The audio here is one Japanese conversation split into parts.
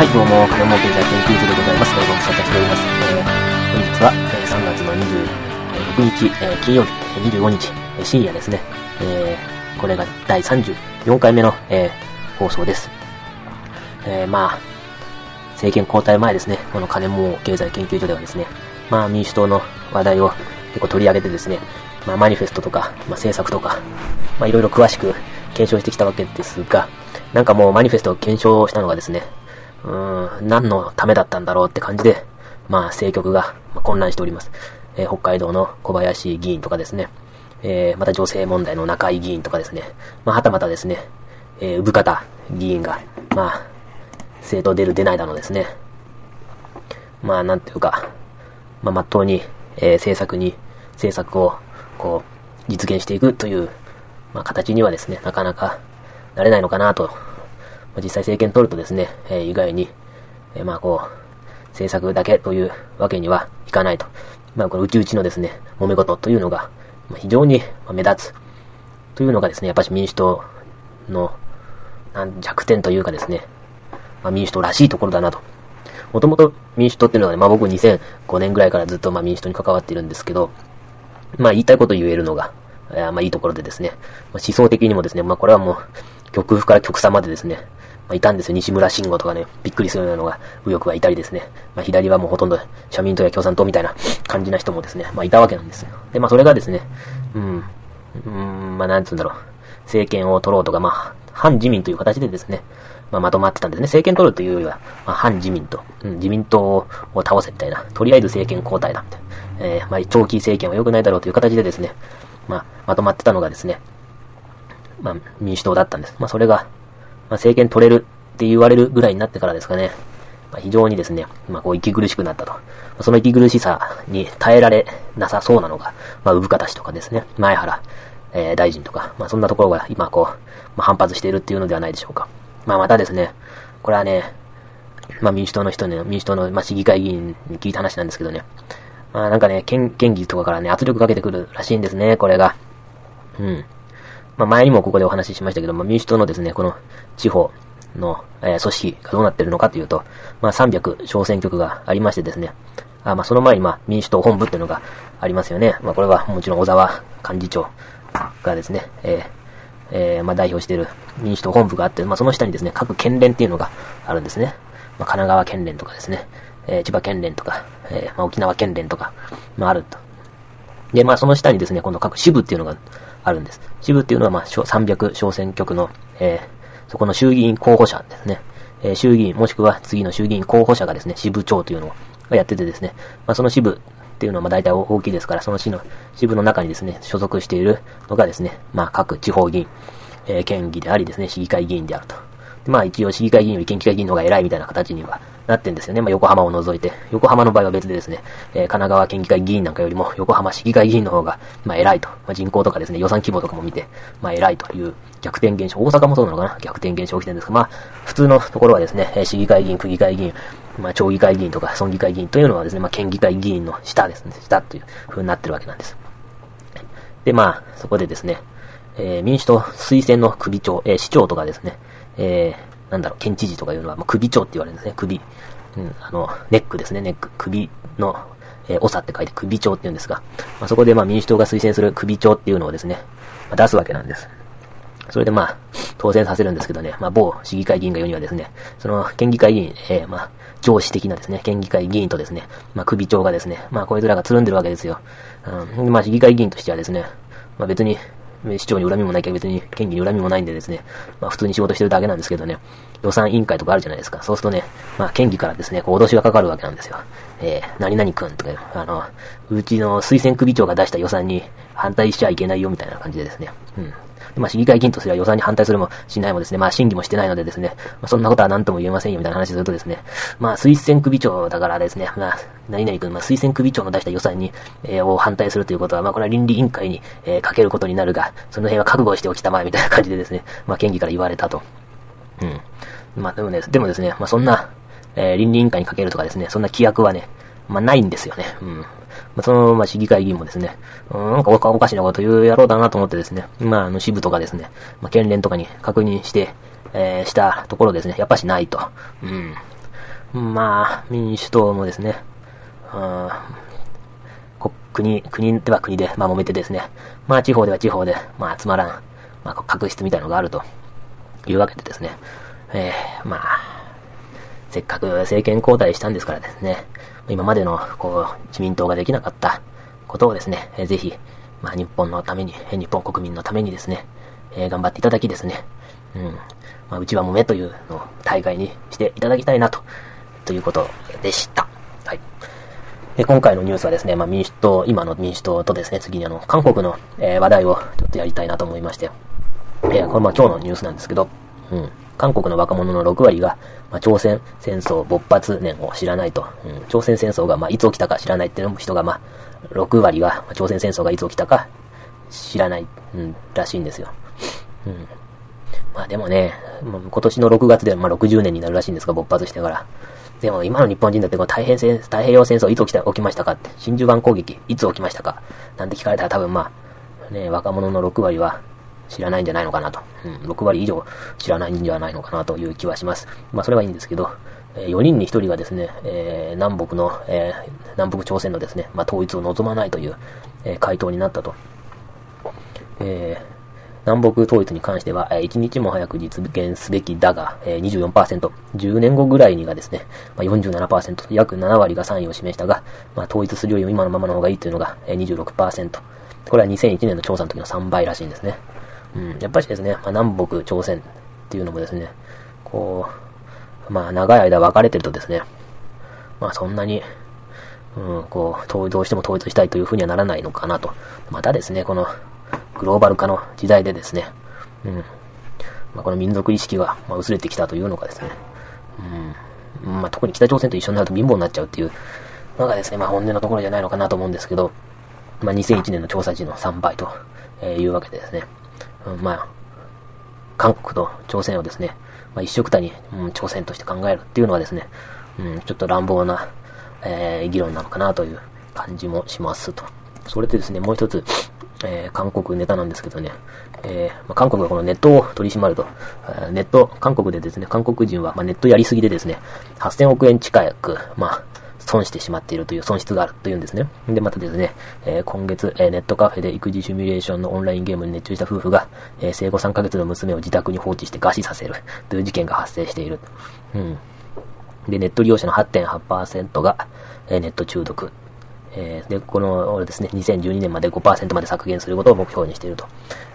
はい、どうも、金儲経済研究所でございます。ご無沙汰しております。えー、本日は、えー、3月の26日、えー、金曜日、25日、えー、深夜ですね。えー、これが第34回目の、えー、放送です。えー、まあ、政権交代前ですね、この金儲経済研究所ではですね、まあ民主党の話題を結構取り上げてですね、まあマニフェストとか、まあ政策とか、まあいろいろ詳しく検証してきたわけですが、なんかもうマニフェストを検証したのがですね、うん、何のためだったんだろうって感じで、まあ政局が混乱しております。えー、北海道の小林議員とかですね、えー、また女性問題の中井議員とかですね、まあはたまたですね、えー、産方議員が、まあ、政党出る出ないだのですね。まあ、なんていうか、まあ、まっとうに、えー、政策に、政策を、こう、実現していくという、まあ、形にはですね、なかなかなれないのかなと。実際政権取るとですね、えー、意外に、えー、まあ、こう、政策だけというわけにはいかないと。まあ、この内々のですね、揉め事というのが、非常に目立つ。というのがですね、やっぱし民主党の、弱点というかですね、まあ、民主党らしいところだなと。もともと民主党っていうのはね、まあ僕2005年ぐらいからずっとまあ民主党に関わっているんですけど、まあ言いたいこと言えるのが、えー、まあいいところでですね、まあ、思想的にもですね、まあこれはもう、極右から極左までですね、まあいたんですよ。西村慎吾とかね、びっくりするようなのが右翼はいたりですね、まあ左はもうほとんど社民党や共産党みたいな感じな人もですね、まあいたわけなんですよ。で、まあそれがですね、うん、うん、まあなんつうんだろう、政権を取ろうとか、まあ、反自民という形でですね、まあ、まとまってたんですね。政権取るというよりは、まあ、反自民党、うん、自民党を倒せみたいな、とりあえず政権交代だみたいな、えー、まあ、長期政権は良くないだろうという形でですね、まあ、まとまってたのがですね、まあ、民主党だったんです。まあ、それが、まあ、政権取れるって言われるぐらいになってからですかね、まあ、非常にですね、まあ、こう、息苦しくなったと。その息苦しさに耐えられなさそうなのが、まあ、産方氏とかですね、前原、えー、大臣とか、まあ、そんなところが今、こう、まあ、反発しているっていうのではないでしょうか。まあまたですね、これはね、まあ民主党の人ね、民主党の、まあ、市議会議員に聞いた話なんですけどね。まあなんかね、県、県議とかからね、圧力かけてくるらしいんですね、これが。うん。まあ前にもここでお話ししましたけど、まあ民主党のですね、この地方の、えー、組織がどうなってるのかというと、まあ300小選挙区がありましてですね、あまあその前にまあ民主党本部っていうのがありますよね。まあこれはもちろん小沢幹事長がですね、えーえー、まあ、代表している民主党本部があって、まあ、その下にですね、各県連っていうのがあるんですね。まあ、神奈川県連とかですね、えー、千葉県連とか、えー、まあ、沖縄県連とか、まあ、あると。で、まあ、その下にですね、今度各支部っていうのがあるんです。支部っていうのは、まあ、300小選挙区の、えー、そこの衆議院候補者ですね。えー、衆議院、もしくは次の衆議院候補者がですね、支部長というのをやっててですね、まあ、その支部っていうのはまあ大体大きいですから、その市の支部の中にですね、所属しているのがですね、まあ各地方議員、えー、県議でありですね、市議会議員であると。でまあ一応市議会議員より県議会議員の方が偉いみたいな形にはなってんですよね。まあ横浜を除いて。横浜の場合は別でですね、えー、神奈川県議会議員なんかよりも横浜市議会議員の方が、まあ偉いと。まあ人口とかですね、予算規模とかも見て、まあ偉いという逆転現象。大阪もそうなのかな？逆転現象起きてるんですが、まあ普通のところはですね、市議会議員、区議会議員、まあ、町議会議員とか村議会議員というのはですね、まあ、県議会議員の下ですね、下という風になってるわけなんです。で、まあ、そこでですね、えー、民主党推薦の首長、えー、市長とかですね、えー、なんだろう、県知事とかいうのは、まあ、首長って言われるんですね、首。うん、あの、ネックですね、ネック。首の、えー、長って書いて首長って言うんですが、まあ、そこでまあ民主党が推薦する首長っていうのをですね、まあ、出すわけなんです。それでまあ、当選させるんですけどね、まあ、某市議会議員が言うにはですね、その県議会議員、えー、まあ、上司的なですね、県議会議員とですね、まあ、首長がですね、まあ、こいつらがつるんでるわけですよ。うん、まあ、市議会議員としてはですね、まあ、別に、市長に恨みもないけど別に県議に恨みもないんでですね、まあ普通に仕事してるだけなんですけどね、予算委員会とかあるじゃないですか。そうするとね、まあ県議からですね、こう脅しがかかるわけなんですよ。えー、何々くんとか、あの、うちの推薦首長が出した予算に反対しちゃいけないよみたいな感じでですね、うん。まあ、市議会議員とすれば予算に反対するもしないもですね、まあ、審議もしてないのでですね、まあ、そんなことは何とも言えませんよみたいな話するとですね、まあ、推薦首長だからですね、まあ、何々君、まあ、推薦首長の出した予算に、えー、を反対するということは、まあ、これは倫理委員会に、えー、かけることになるが、その辺は覚悟しておきたまえみたいな感じでですね、まあ、県議から言われたと。うん。まあ、でもね、でもですね、まあ、そんな、えー、倫理委員会にかけるとかですね、そんな規約はね、まあ、ないんですよね。うん。まあ、その、まあ、市議会議員もですね、なんかおかしなこと言う野郎だなと思ってですね、まあ、あの、支部とかですね、まあ、県連とかに確認して、えー、したところですね、やっぱしないと。うん。まあ、民主党もですね、うん国、国では国で、まあ揉めてですね、まあ地方では地方で、まあつまらん、まあ確執みたいのがあるというわけでですね、えー、まあ、せっかく政権交代したんですからですね、今までの、こう、自民党ができなかったことをですね、えー、ぜひ、まあ日本のために、日本国民のためにですね、えー、頑張っていただきですね、うん、まあうちは揉めというのを大会にしていただきたいなと、ということでした。はい。で、今回のニュースはですね、まあ民主党、今の民主党とですね、次にあの、韓国の、えー、話題をちょっとやりたいなと思いまして、えー、これまあ今日のニュースなんですけど、うん。韓国の若者の6割が、まあ、朝鮮戦争勃発年を知らないと。うん、朝鮮戦争が、まあ、いつ起きたか知らないっていう人が、まあ、6割が、朝鮮戦争がいつ起きたか知らない、うん、らしいんですよ。うん。まあでもね、今年の6月で、まあ、60年になるらしいんですが、勃発してから。でも今の日本人だってこの太平戦太平洋戦争いつ起きた起きましたかって、真珠湾攻撃いつ起きましたかなんて聞かれたら多分まあ、ね、若者の6割は知らないんじゃないのかなと。うん、6割以上知らないんじゃないのかなという気はします。まあそれはいいんですけど、4人に1人がですね、えー、南北の、えー、南北朝鮮のですね、まあ統一を望まないという、えー、回答になったと。え南北統一に関しては、え1日も早く実現すべきだが、24%、10年後ぐらいにがですね、47%、約7割が賛意を示したが、まあ、統一するよりも今のままの方がいいというのが、26%。これは2001年の調査の時の3倍らしいんですね。うん、やっぱりですね、まあ、南北朝鮮っていうのもですね、こう、まあ長い間分かれてるとですね、まあそんなに、うん、こう、どうしても統一したいというふうにはならないのかなと。またですね、この、グローバル化の時代でですね、うん、まあ、この民族意識が、ま薄れてきたというのがですね、うん、まあ、特に北朝鮮と一緒になると貧乏になっちゃうっていうのがですね、まあ、本音のところじゃないのかなと思うんですけど、まあ、2001年の調査時の3倍というわけでですね、まあ、韓国と朝鮮をですね、まあ、一緒くたに、うん、朝鮮として考えるっていうのはですね、うん、ちょっと乱暴な、えー、議論なのかなという感じもしますと。それでですね、もう一つ、えー、韓国ネタなんですけどね、えー、まあ、韓国がこのネットを取り締まると、ネット、韓国でですね、韓国人は、まあ、ネットやりすぎでですね、8000億円近く、まあ、損してしまっているという損失があるというんですね。で、またですね、えー、今月、えー、ネットカフェで育児シミュレーションのオンラインゲームに熱中した夫婦が、えー、生後3ヶ月の娘を自宅に放置して餓死させるという事件が発生している。うん。で、ネット利用者の8.8%が、えー、ネット中毒。えー、で、このですね、2012年まで5%まで削減することを目標にしていると。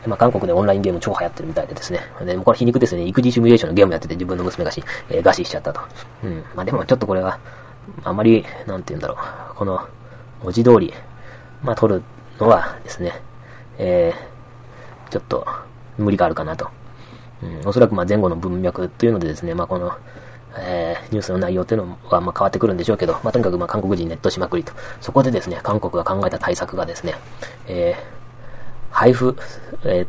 まあ、韓国でオンラインゲーム超流行ってるみたいでですね。で、これ皮肉ですね、育児シミュレーションのゲームやってて自分の娘がし、えー、餓死しちゃったと。うん。まあ、でもちょっとこれは、あまり、なんて言うんだろう、この、文字通り、まあ、取るのはですね、えー、ちょっと、無理があるかなと。うん、おそらくま前後の文脈というのでですね、まあこの、えー、ニュースの内容というのはま変わってくるんでしょうけど、まあとにかくま韓国人ネットしまくりと。そこでですね、韓国が考えた対策がですね、えー、配布、えー、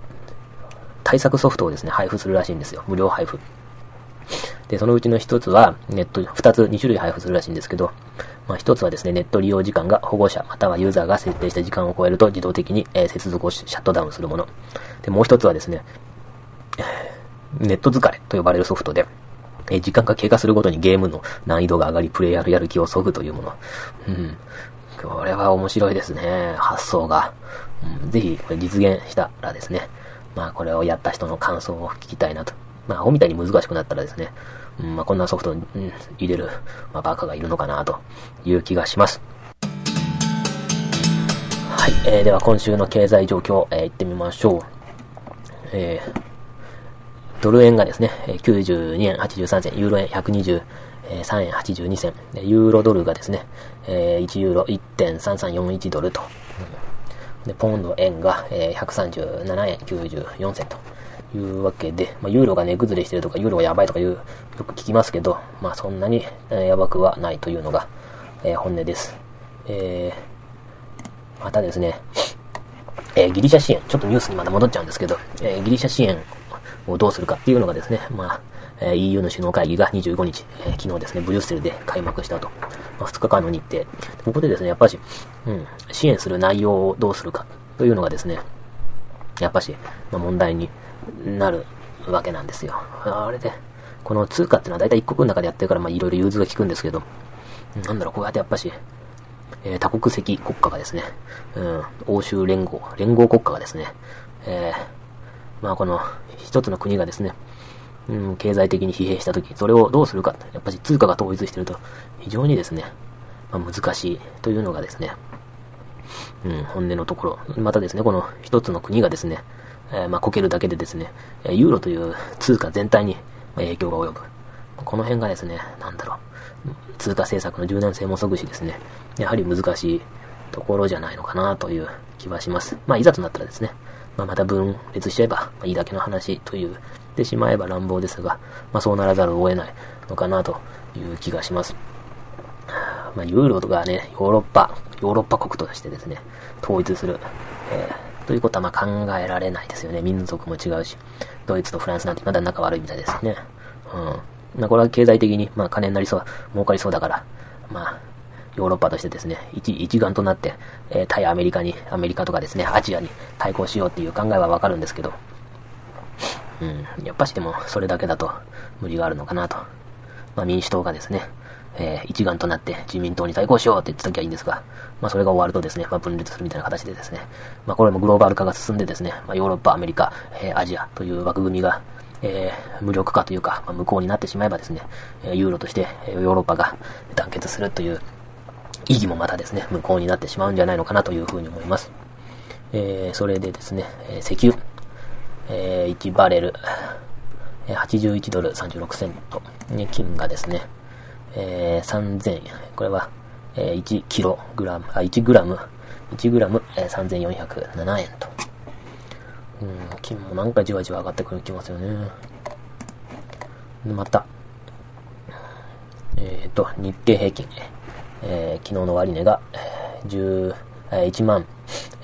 対策ソフトをですね、配布するらしいんですよ。無料配布。で、そのうちの一つは、ネット、二つ、二種類配布するらしいんですけど、まあ一つはですね、ネット利用時間が保護者、またはユーザーが設定した時間を超えると自動的に、えー、接続をシャットダウンするもの。で、もう一つはですね、ネット疲れと呼ばれるソフトで、えー、時間が経過するごとにゲームの難易度が上がり、プレイヤーのやる気を削ぐというもの。うん。これは面白いですね。発想が。うん、ぜひ、これ実現したらですね、まあこれをやった人の感想を聞きたいなとまあ、アホみたいに難しくなったらですね、うん、まあ、こんなソフトに、うん、入れる、まあ、バカがいるのかな、という気がします。はい、えー、では今週の経済状況、えー、行ってみましょう。えー、ドル円がですね、92円83銭、ユーロ円123円82銭、ユーロドルがですね、1ユーロ1.3341ドルと、で、ポンド円が、137円94銭と、いうわけで、まあ、ユーロが値崩れしてるとか、ユーロがやばいとかいう、よく聞きますけど、まあそんなに、え、やばくはないというのが、えー、本音です。えー、またですね、えー、ギリシャ支援、ちょっとニュースにまだ戻っちゃうんですけど、え、ギリシャ支援をどうするかっていうのがですね、まあ、え、EU の首脳会議が25日、え、昨日ですね、ブリュッセルで開幕したと。まあ、2日間の日程。ここでですね、やっぱし、うん、支援する内容をどうするかというのがですね、やっぱし、まあ、問題になるわけなんですよ。あれで、この通貨っていうのは大体一国の中でやってるから、まあいろいろ融通が効くんですけど、なんだろう、こうやってやっぱし、えー、多国籍国家がですね、うん、欧州連合、連合国家がですね、えー、まあこの一つの国がですね、うん、経済的に疲弊したとき、それをどうするか、やっぱり通貨が統一してると、非常にですね、まあ、難しいというのがですね、うん、本音のところ。またですね、この一つの国がですね、え、まあ、こけるだけでですね、ユーロという通貨全体に影響が及ぶ。この辺がですね、なんだろう、通貨政策の柔軟性もそぐしですね、やはり難しいところじゃないのかなという気はします。まあ、いざとなったらですね、まあ、また分裂しちゃえば、ま、いいだけの話という、でしまえば乱暴ですが、まあ、そうならざるを得ないのかなという気がします。まあ、ユーロとかね、ヨーロッパ、ヨーロッパ国としてですね、統一する、えー、ということはまあ考えられないですよね。民族も違うし、ドイツとフランスなんてまだ仲悪いみたいですね。うん。まあ、これは経済的に、まあ、金になりそう、儲かりそうだから、まあ、ヨーロッパとしてですね、一、一丸となって、えー、対アメリカに、アメリカとかですね、アジアに対抗しようっていう考えはわかるんですけど、うん、やっぱしでも、それだけだと無理があるのかなと。まあ、民主党がですね、えー、一丸となって自民党に対抗しようって言ってた時はいいんですが、まあ、それが終わるとですね、まあ、分裂するみたいな形でですね、まあ、これもグローバル化が進んでですね、まあ、ヨーロッパ、アメリカ、えー、アジアという枠組みが、えー、無力化というか、まあ、無効になってしまえばですね、ユーロとしてヨーロッパが団結するという意義もまたですね、無効になってしまうんじゃないのかなというふうに思います。えー、それでですね、え石油、えー、1バレル、81ドル36セント、金がですね、えー、3000、これは、えー、1キログラム、あ、1グラム、1グラム、えー、3407円と。うん、金もなんかじわじわ上がってくるきますよね。で、また、えっ、ー、と、日経平均、えー、昨日の終値が、10、えー、1万、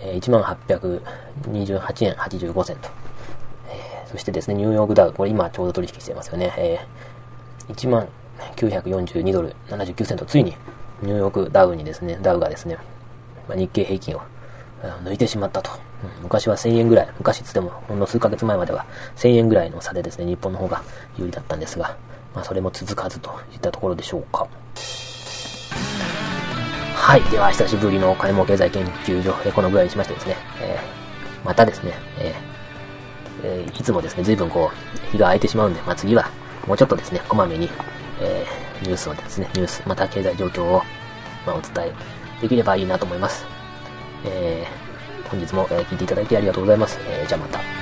えー、1万828円85銭と。えー、そしてですね、ニューヨークダウ、これ今ちょうど取引してますよね。えー、1万942ドル79セント、ついにニューヨークダウにですね、ダウがですね、まあ、日経平均を抜いてしまったと。昔は1000円ぐらい、昔つっても、ほんの数ヶ月前までは1000円ぐらいの差でですね、日本の方が有利だったんですが、まあそれも続かずといったところでしょうか。はい。では、久しぶりの金儲経済研究所、えこのぐらいにしましてですね、えー、またですね、えーえー、いつもですね、随分こう、日が空いてしまうんで、まあ次は、もうちょっとですね、こまめに、えー、ニュースをですね、ニュース、また経済状況を、まあ、お伝えできればいいなと思います。えー、本日も、え聞いていただいてありがとうございます。えー、じゃあまた。